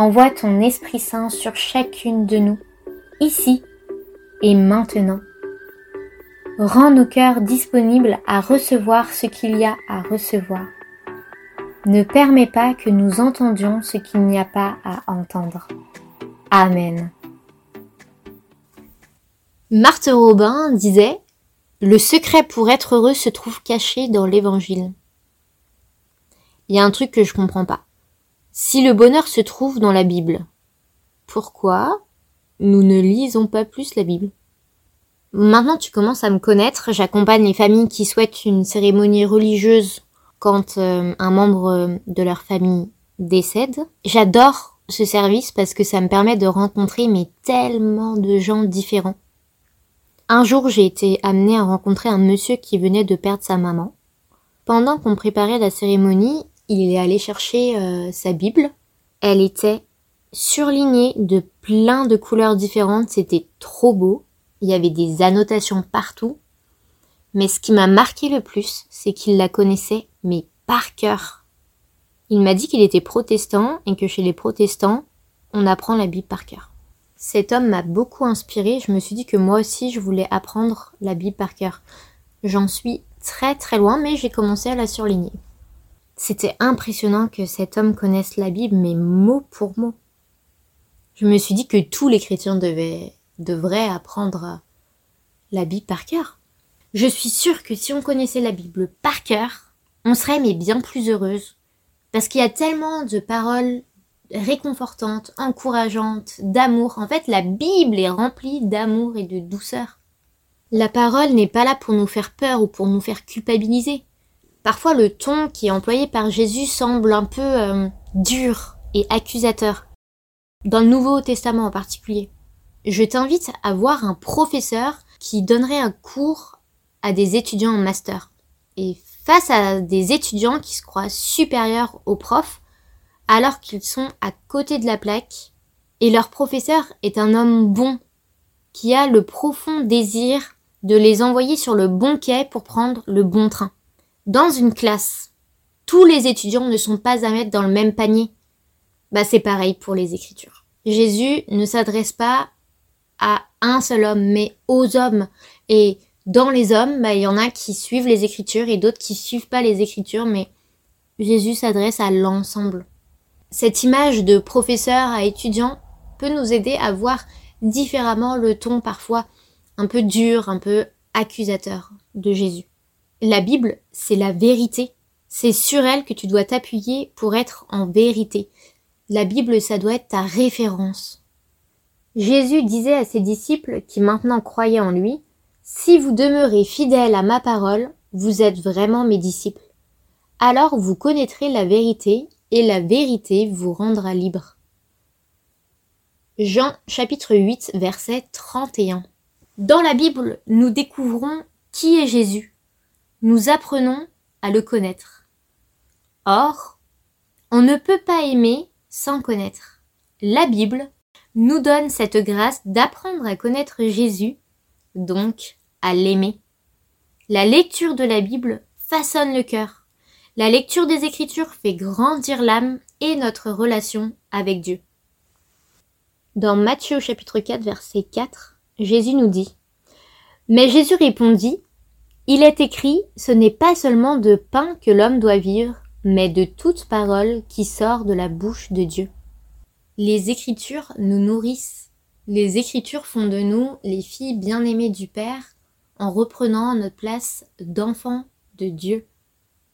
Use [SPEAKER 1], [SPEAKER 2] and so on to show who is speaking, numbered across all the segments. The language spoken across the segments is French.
[SPEAKER 1] envoie ton Esprit Saint sur chacune de nous, ici et maintenant. Rends nos cœurs disponibles à recevoir ce qu'il y a à recevoir. Ne permets pas que nous entendions ce qu'il n'y a pas à entendre. Amen.
[SPEAKER 2] Marthe Robin disait Le secret pour être heureux se trouve caché dans l'évangile. Il y a un truc que je comprends pas. Si le bonheur se trouve dans la Bible, pourquoi nous ne lisons pas plus la Bible? Maintenant tu commences à me connaître, j'accompagne les familles qui souhaitent une cérémonie religieuse quand euh, un membre de leur famille décède. J'adore ce service parce que ça me permet de rencontrer mais tellement de gens différents. Un jour, j'ai été amenée à rencontrer un monsieur qui venait de perdre sa maman. Pendant qu'on préparait la cérémonie, il est allé chercher euh, sa Bible. Elle était surlignée de plein de couleurs différentes, c'était trop beau. Il y avait des annotations partout. Mais ce qui m'a marqué le plus, c'est qu'il la connaissait, mais par cœur. Il m'a dit qu'il était protestant et que chez les protestants, on apprend la Bible par cœur. Cet homme m'a beaucoup inspiré, je me suis dit que moi aussi je voulais apprendre la Bible par cœur. J'en suis très très loin, mais j'ai commencé à la surligner. C'était impressionnant que cet homme connaisse la Bible, mais mot pour mot. Je me suis dit que tous les chrétiens devaient, devraient apprendre la Bible par cœur. Je suis sûre que si on connaissait la Bible par cœur, on serait mais bien plus heureuse. Parce qu'il y a tellement de paroles réconfortantes, encourageantes, d'amour. En fait, la Bible est remplie d'amour et de douceur. La parole n'est pas là pour nous faire peur ou pour nous faire culpabiliser. Parfois le ton qui est employé par Jésus semble un peu euh, dur et accusateur, dans le Nouveau Testament en particulier. Je t'invite à voir un professeur qui donnerait un cours à des étudiants en master. Et face à des étudiants qui se croient supérieurs aux profs, alors qu'ils sont à côté de la plaque, et leur professeur est un homme bon, qui a le profond désir de les envoyer sur le bon quai pour prendre le bon train. Dans une classe, tous les étudiants ne sont pas à mettre dans le même panier. Bah c'est pareil pour les écritures. Jésus ne s'adresse pas à un seul homme, mais aux hommes. Et dans les hommes, bah, il y en a qui suivent les écritures et d'autres qui suivent pas les écritures, mais Jésus s'adresse à l'ensemble. Cette image de professeur à étudiant peut nous aider à voir différemment le ton parfois un peu dur, un peu accusateur de Jésus. La Bible, c'est la vérité. C'est sur elle que tu dois t'appuyer pour être en vérité. La Bible, ça doit être ta référence. Jésus disait à ses disciples qui maintenant croyaient en lui, Si vous demeurez fidèles à ma parole, vous êtes vraiment mes disciples. Alors vous connaîtrez la vérité, et la vérité vous rendra libre. Jean chapitre 8 verset 31. Dans la Bible, nous découvrons qui est Jésus nous apprenons à le connaître. Or, on ne peut pas aimer sans connaître. La Bible nous donne cette grâce d'apprendre à connaître Jésus, donc à l'aimer. La lecture de la Bible façonne le cœur. La lecture des Écritures fait grandir l'âme et notre relation avec Dieu. Dans Matthieu chapitre 4 verset 4, Jésus nous dit Mais Jésus répondit il est écrit, ce n'est pas seulement de pain que l'homme doit vivre, mais de toute parole qui sort de la bouche de Dieu. Les Écritures nous nourrissent. Les Écritures font de nous les filles bien-aimées du Père en reprenant notre place d'enfants de Dieu.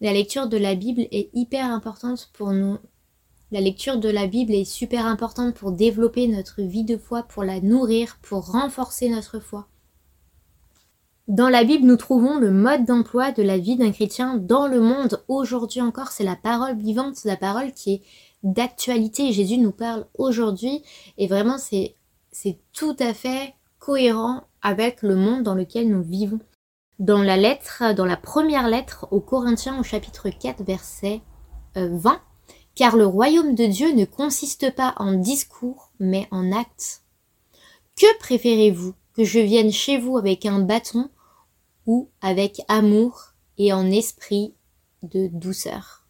[SPEAKER 2] La lecture de la Bible est hyper importante pour nous. La lecture de la Bible est super importante pour développer notre vie de foi, pour la nourrir, pour renforcer notre foi. Dans la Bible, nous trouvons le mode d'emploi de la vie d'un chrétien dans le monde. Aujourd'hui encore, c'est la parole vivante, la parole qui est d'actualité. Jésus nous parle aujourd'hui et vraiment c'est c'est tout à fait cohérent avec le monde dans lequel nous vivons. Dans la lettre, dans la première lettre aux Corinthiens au chapitre 4 verset 20, euh, car le royaume de Dieu ne consiste pas en discours, mais en actes. Que préférez-vous? Que je vienne chez vous avec un bâton ou avec amour et en esprit de douceur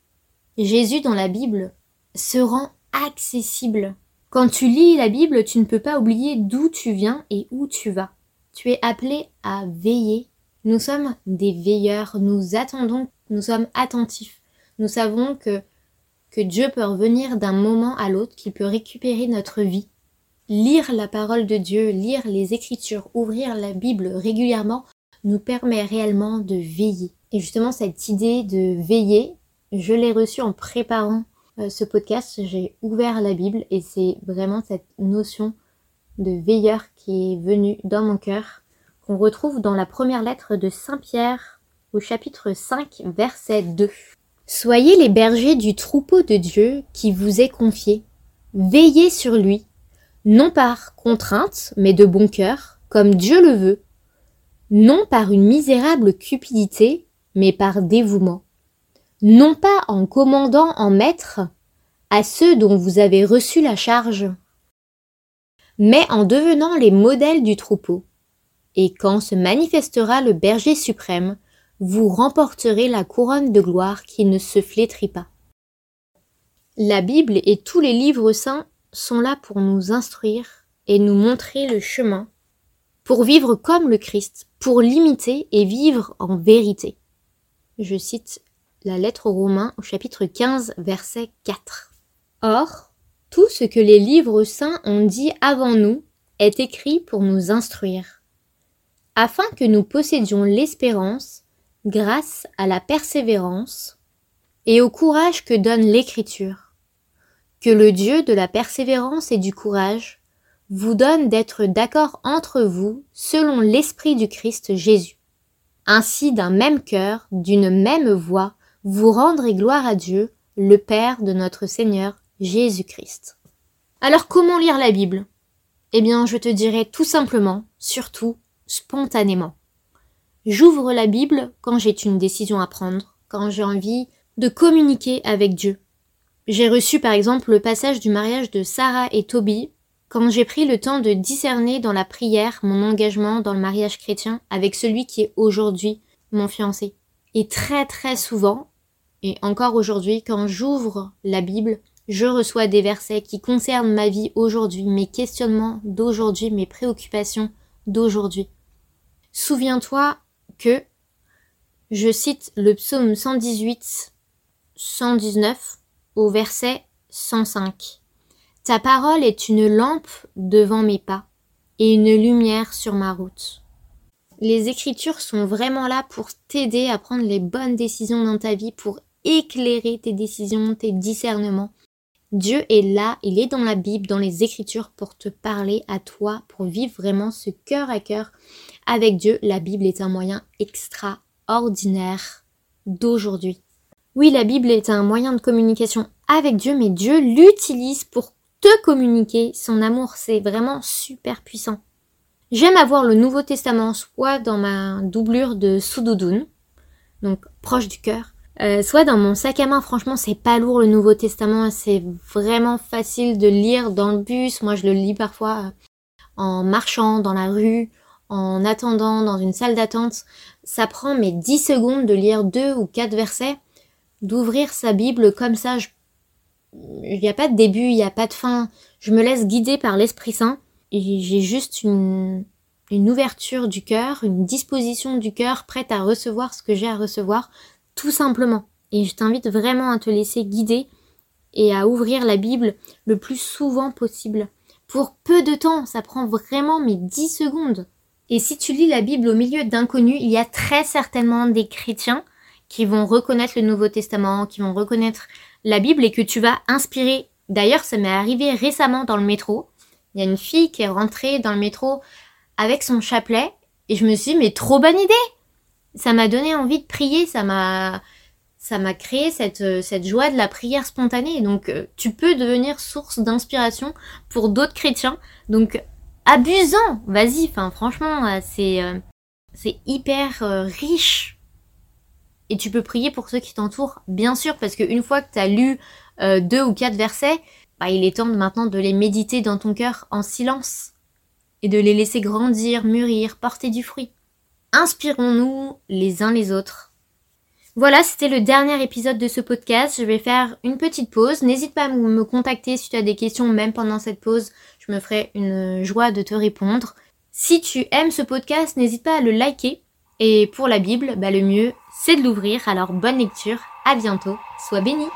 [SPEAKER 2] Jésus dans la Bible se rend accessible. Quand tu lis la Bible, tu ne peux pas oublier d'où tu viens et où tu vas. Tu es appelé à veiller. Nous sommes des veilleurs, nous attendons, nous sommes attentifs. Nous savons que que Dieu peut revenir d'un moment à l'autre, qu'il peut récupérer notre vie. Lire la parole de Dieu, lire les Écritures, ouvrir la Bible régulièrement nous permet réellement de veiller. Et justement, cette idée de veiller, je l'ai reçue en préparant euh, ce podcast. J'ai ouvert la Bible et c'est vraiment cette notion de veilleur qui est venue dans mon cœur, qu'on retrouve dans la première lettre de Saint Pierre au chapitre 5, verset 2. Soyez les bergers du troupeau de Dieu qui vous est confié. Veillez sur lui, non par contrainte, mais de bon cœur, comme Dieu le veut, non par une misérable cupidité, mais par dévouement, non pas en commandant en maître à ceux dont vous avez reçu la charge, mais en devenant les modèles du troupeau. Et quand se manifestera le berger suprême, vous remporterez la couronne de gloire qui ne se flétrit pas. La Bible et tous les livres saints sont là pour nous instruire et nous montrer le chemin, pour vivre comme le Christ, pour l'imiter et vivre en vérité. Je cite la lettre aux Romains au chapitre 15 verset 4. Or, tout ce que les livres saints ont dit avant nous est écrit pour nous instruire, afin que nous possédions l'espérance grâce à la persévérance et au courage que donne l'Écriture. Que le Dieu de la persévérance et du courage vous donne d'être d'accord entre vous selon l'Esprit du Christ Jésus. Ainsi d'un même cœur, d'une même voix, vous rendrez gloire à Dieu, le Père de notre Seigneur Jésus-Christ. Alors comment lire la Bible? Eh bien je te dirai tout simplement, surtout, spontanément. J'ouvre la Bible quand j'ai une décision à prendre, quand j'ai envie de communiquer avec Dieu. J'ai reçu par exemple le passage du mariage de Sarah et Toby quand j'ai pris le temps de discerner dans la prière mon engagement dans le mariage chrétien avec celui qui est aujourd'hui mon fiancé. Et très très souvent, et encore aujourd'hui, quand j'ouvre la Bible, je reçois des versets qui concernent ma vie aujourd'hui, mes questionnements d'aujourd'hui, mes préoccupations d'aujourd'hui. Souviens-toi que, je cite le psaume 118, 119 au verset 105. Ta parole est une lampe devant mes pas et une lumière sur ma route. Les écritures sont vraiment là pour t'aider à prendre les bonnes décisions dans ta vie, pour éclairer tes décisions, tes discernements. Dieu est là, il est dans la Bible, dans les Écritures pour te parler à toi, pour vivre vraiment ce cœur à cœur avec Dieu. La Bible est un moyen extraordinaire d'aujourd'hui. Oui, la Bible est un moyen de communication avec Dieu, mais Dieu l'utilise pour communiquer son amour. C'est vraiment super puissant. J'aime avoir le Nouveau Testament soit dans ma doublure de Soudoudun, donc proche du cœur, euh, soit dans mon sac à main, franchement, c'est pas lourd le Nouveau Testament, c'est vraiment facile de lire dans le bus. Moi, je le lis parfois euh, en marchant dans la rue, en attendant dans une salle d'attente. Ça prend mes 10 secondes de lire deux ou quatre versets, d'ouvrir sa Bible comme ça. Il n'y a pas de début, il n'y a pas de fin. Je me laisse guider par l'Esprit Saint j'ai juste une, une ouverture du cœur, une disposition du cœur prête à recevoir ce que j'ai à recevoir tout simplement. Et je t'invite vraiment à te laisser guider et à ouvrir la Bible le plus souvent possible. Pour peu de temps, ça prend vraiment mes 10 secondes. Et si tu lis la Bible au milieu d'inconnus, il y a très certainement des chrétiens qui vont reconnaître le Nouveau Testament, qui vont reconnaître la Bible et que tu vas inspirer. D'ailleurs, ça m'est arrivé récemment dans le métro. Il y a une fille qui est rentrée dans le métro avec son chapelet et je me suis dit, mais trop bonne idée ça m'a donné envie de prier, ça m'a ça m'a créé cette, euh, joie de la prière spontanée. Donc euh, tu peux devenir source d'inspiration pour d'autres chrétiens. Donc abusant. Vas-y, franchement, euh, c'est c'est hyper riche. Et tu peux prier pour ceux qui t'entourent, bien sûr, parce qu'une fois que tu as lu deux ou quatre versets, bah, il est temps maintenant de les méditer dans ton cœur en silence et de les laisser grandir, mûrir, porter du fruit. Inspirons-nous les uns les autres. Voilà, c'était le dernier épisode de ce podcast. Je vais faire une petite pause. N'hésite pas à me contacter si tu as des questions, même pendant cette pause. Je me ferai une joie de te répondre. Si tu aimes ce podcast, n'hésite pas à le liker. Et pour la Bible, bah, le mieux, c'est de l'ouvrir. Alors bonne lecture. À bientôt. Sois béni.